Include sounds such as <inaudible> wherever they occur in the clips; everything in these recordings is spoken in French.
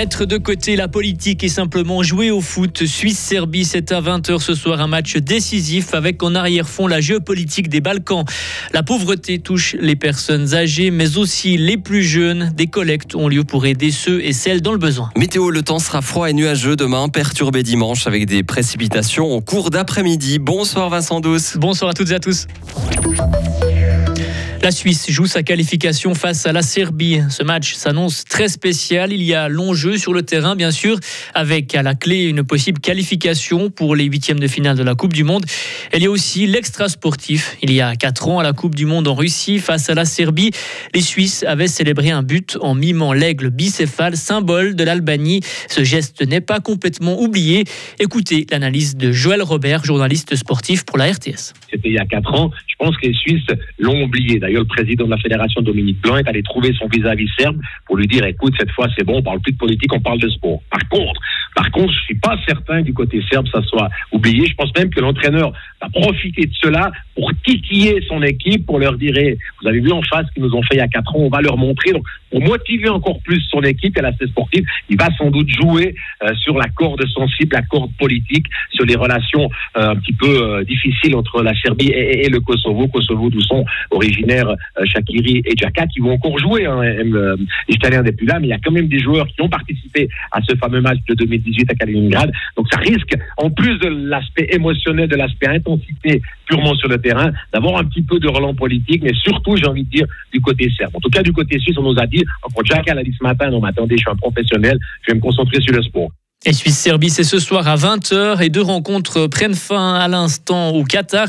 Mettre de côté la politique et simplement jouer au foot. Suisse-Serbie, c'est à 20h ce soir un match décisif avec en arrière-fond la géopolitique des Balkans. La pauvreté touche les personnes âgées mais aussi les plus jeunes. Des collectes ont lieu pour aider ceux et celles dans le besoin. Météo, le temps sera froid et nuageux demain, perturbé dimanche avec des précipitations au cours d'après-midi. Bonsoir Vincent Douce. Bonsoir à toutes et à tous. La Suisse joue sa qualification face à la Serbie. Ce match s'annonce très spécial. Il y a long jeu sur le terrain, bien sûr, avec à la clé une possible qualification pour les huitièmes de finale de la Coupe du Monde. Il y a aussi l'extra sportif. Il y a quatre ans, à la Coupe du Monde en Russie, face à la Serbie, les Suisses avaient célébré un but en mimant l'aigle bicéphale, symbole de l'Albanie. Ce geste n'est pas complètement oublié. Écoutez l'analyse de Joël Robert, journaliste sportif pour la RTS. C'était il y a quatre ans. Je pense que les Suisses l'ont oublié. D'ailleurs, le président de la fédération, Dominique Blanc, est allé trouver son vis-à-vis serbe pour lui dire, écoute, cette fois c'est bon, on parle plus de politique, on parle de sport. Par contre, par contre, je suis pas certain que du côté serbe ça soit oublié. Je pense même que l'entraîneur va profiter de cela pour titiller son équipe, pour leur dire, vous avez vu en face ce qu'ils nous ont fait il y a quatre ans, on va leur montrer. Donc, pour motiver encore plus son équipe et l'aspect sportif, il va sans doute jouer euh, sur la corde sensible, la corde politique, sur les relations euh, un petit peu euh, difficiles entre la Serbie et, le Kosovo. Kosovo, d'où sont originaires Shakiri et Djaka, qui vont encore jouer. Hein, L'Italien n'est plus là, mais il y a quand même des joueurs qui ont participé à ce fameux match de 2018 à Kaliningrad. Donc ça risque, en plus de l'aspect émotionnel, de l'aspect intensité purement sur le terrain, d'avoir un petit peu de relance politique, mais surtout, j'ai envie de dire, du côté serbe. En tout cas, du côté suisse, on nous a dit, quand Jack a dit ce matin, non, mais attendez, je suis un professionnel, je vais me concentrer sur le sport. Et Suisse-Serbie, c'est ce soir à 20h et deux rencontres prennent fin à l'instant au Qatar.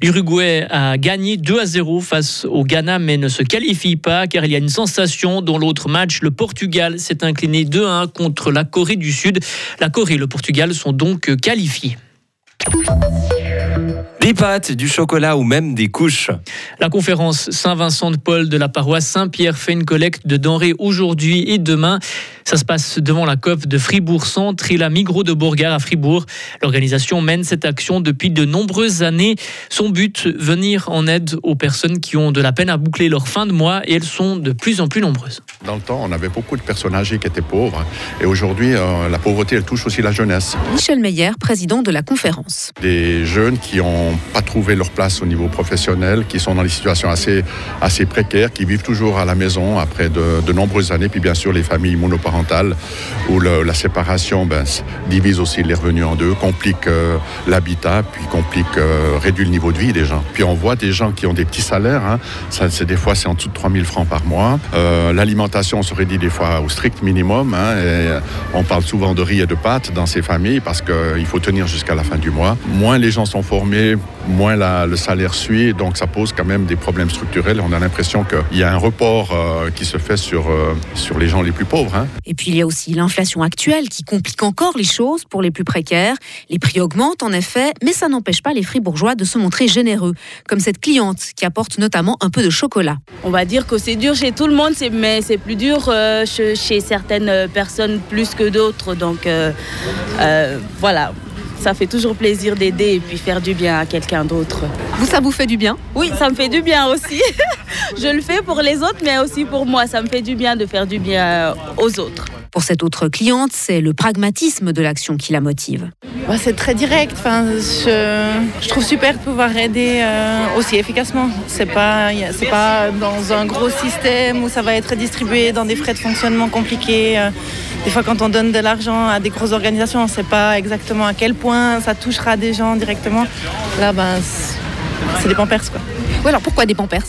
L'Uruguay a gagné 2 à 0 face au Ghana mais ne se qualifie pas car il y a une sensation dans l'autre match. Le Portugal s'est incliné 2 à 1 contre la Corée du Sud. La Corée et le Portugal sont donc qualifiés. Des pâtes, du chocolat ou même des couches. La conférence Saint-Vincent de Paul de la paroisse Saint-Pierre fait une collecte de denrées aujourd'hui et demain. Ça se passe devant la COP de Fribourg-Centre et la Migros de Bourgard à Fribourg. L'organisation mène cette action depuis de nombreuses années. Son but, venir en aide aux personnes qui ont de la peine à boucler leur fin de mois et elles sont de plus en plus nombreuses. Dans le temps, on avait beaucoup de personnes âgées qui étaient pauvres et aujourd'hui, euh, la pauvreté, elle touche aussi la jeunesse. Michel Meyer, président de la conférence. Des jeunes qui pas trouvé leur place au niveau professionnel, qui sont dans des situations assez, assez précaires, qui vivent toujours à la maison après de, de nombreuses années, puis bien sûr les familles monoparentales où la séparation ben, divise aussi les revenus en deux, complique euh, l'habitat, puis complique, euh, réduit le niveau de vie des gens. Puis on voit des gens qui ont des petits salaires, hein. des fois c'est en dessous de 3000 francs par mois. Euh, l'alimentation se réduit des fois au strict minimum. Hein, et on parle souvent de riz et de pâtes dans ces familles parce qu'il faut tenir jusqu'à la fin du mois. Moins les gens sont formés, moins le salaire suit, donc ça pose quand même des problèmes structurels. On a l'impression qu'il y a un report qui se fait sur, sur les gens les plus pauvres. Hein. Et puis il y a aussi l'inflation actuelle qui complique encore les choses pour les plus précaires. Les prix augmentent en effet, mais ça n'empêche pas les fribourgeois de se montrer généreux, comme cette cliente qui apporte notamment un peu de chocolat. On va dire que c'est dur chez tout le monde, mais c'est plus dur euh, chez certaines personnes plus que d'autres. Donc euh, euh, voilà, ça fait toujours plaisir d'aider et puis faire du bien à quelqu'un d'autre. Vous, ça vous fait du bien? Oui, ça me fait du bien aussi. <laughs> Je le fais pour les autres, mais aussi pour moi. Ça me fait du bien de faire du bien aux autres. Pour cette autre cliente, c'est le pragmatisme de l'action qui la motive. Bah, c'est très direct. Enfin, je, trouve super de pouvoir aider euh, aussi efficacement. C'est pas, c'est pas dans un gros système où ça va être distribué dans des frais de fonctionnement compliqués. Euh. Des fois, quand on donne de l'argent à des grosses organisations, on ne sait pas exactement à quel point ça touchera des gens directement. Là, ben, c'est des pampers, quoi. Alors pourquoi des pampers?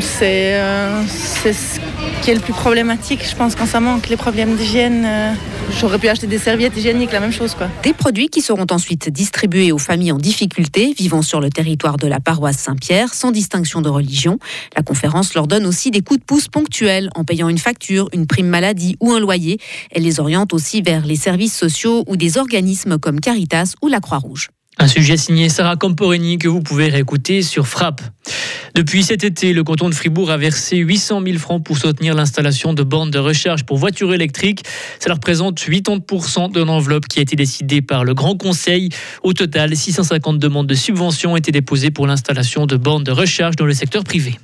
C'est euh, c'est ce qui est le plus problématique, je pense, quand ça manque, les problèmes d'hygiène. Euh, j'aurais pu acheter des serviettes hygiéniques, la même chose. Quoi. Des produits qui seront ensuite distribués aux familles en difficulté vivant sur le territoire de la paroisse Saint-Pierre, sans distinction de religion. La conférence leur donne aussi des coups de pouce ponctuels en payant une facture, une prime maladie ou un loyer. Elle les oriente aussi vers les services sociaux ou des organismes comme Caritas ou la Croix-Rouge. Un sujet signé Sarah Camporini que vous pouvez réécouter sur Frappe. Depuis cet été, le canton de Fribourg a versé 800 000 francs pour soutenir l'installation de bornes de recharge pour voitures électriques. Cela représente 80% de l'enveloppe qui a été décidée par le Grand Conseil. Au total, 650 demandes de subventions ont été déposées pour l'installation de bornes de recharge dans le secteur privé.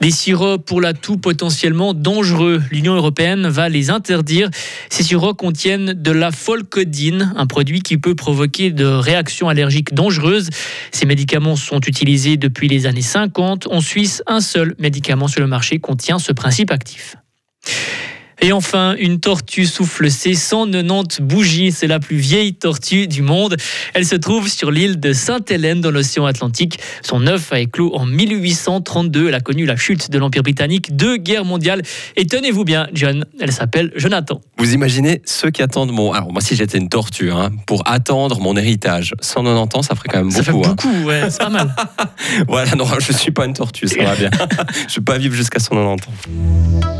Des sirops pour la toux potentiellement dangereux. L'Union européenne va les interdire. Ces sirops contiennent de la folcodine, un produit qui peut provoquer de réactions allergiques dangereuses. Ces médicaments sont utilisés depuis les années 50. En Suisse, un seul médicament sur le marché contient ce principe actif. Et enfin, une tortue souffle ses 190 bougies. C'est la plus vieille tortue du monde. Elle se trouve sur l'île de Sainte-Hélène dans l'océan Atlantique. Son œuf a éclos en 1832. Elle a connu la chute de l'Empire britannique, deux guerres mondiales. Et tenez-vous bien, John, elle s'appelle Jonathan. Vous imaginez ceux qui attendent mon. Alors, moi, si j'étais une tortue, hein, pour attendre mon héritage, 190 ans, ça ferait quand même beaucoup. Ça fait hein. beaucoup, ouais, c'est pas mal. <laughs> Voilà, non, je suis pas une tortue, ça va bien. <laughs> je vais pas vivre jusqu'à 190 ans.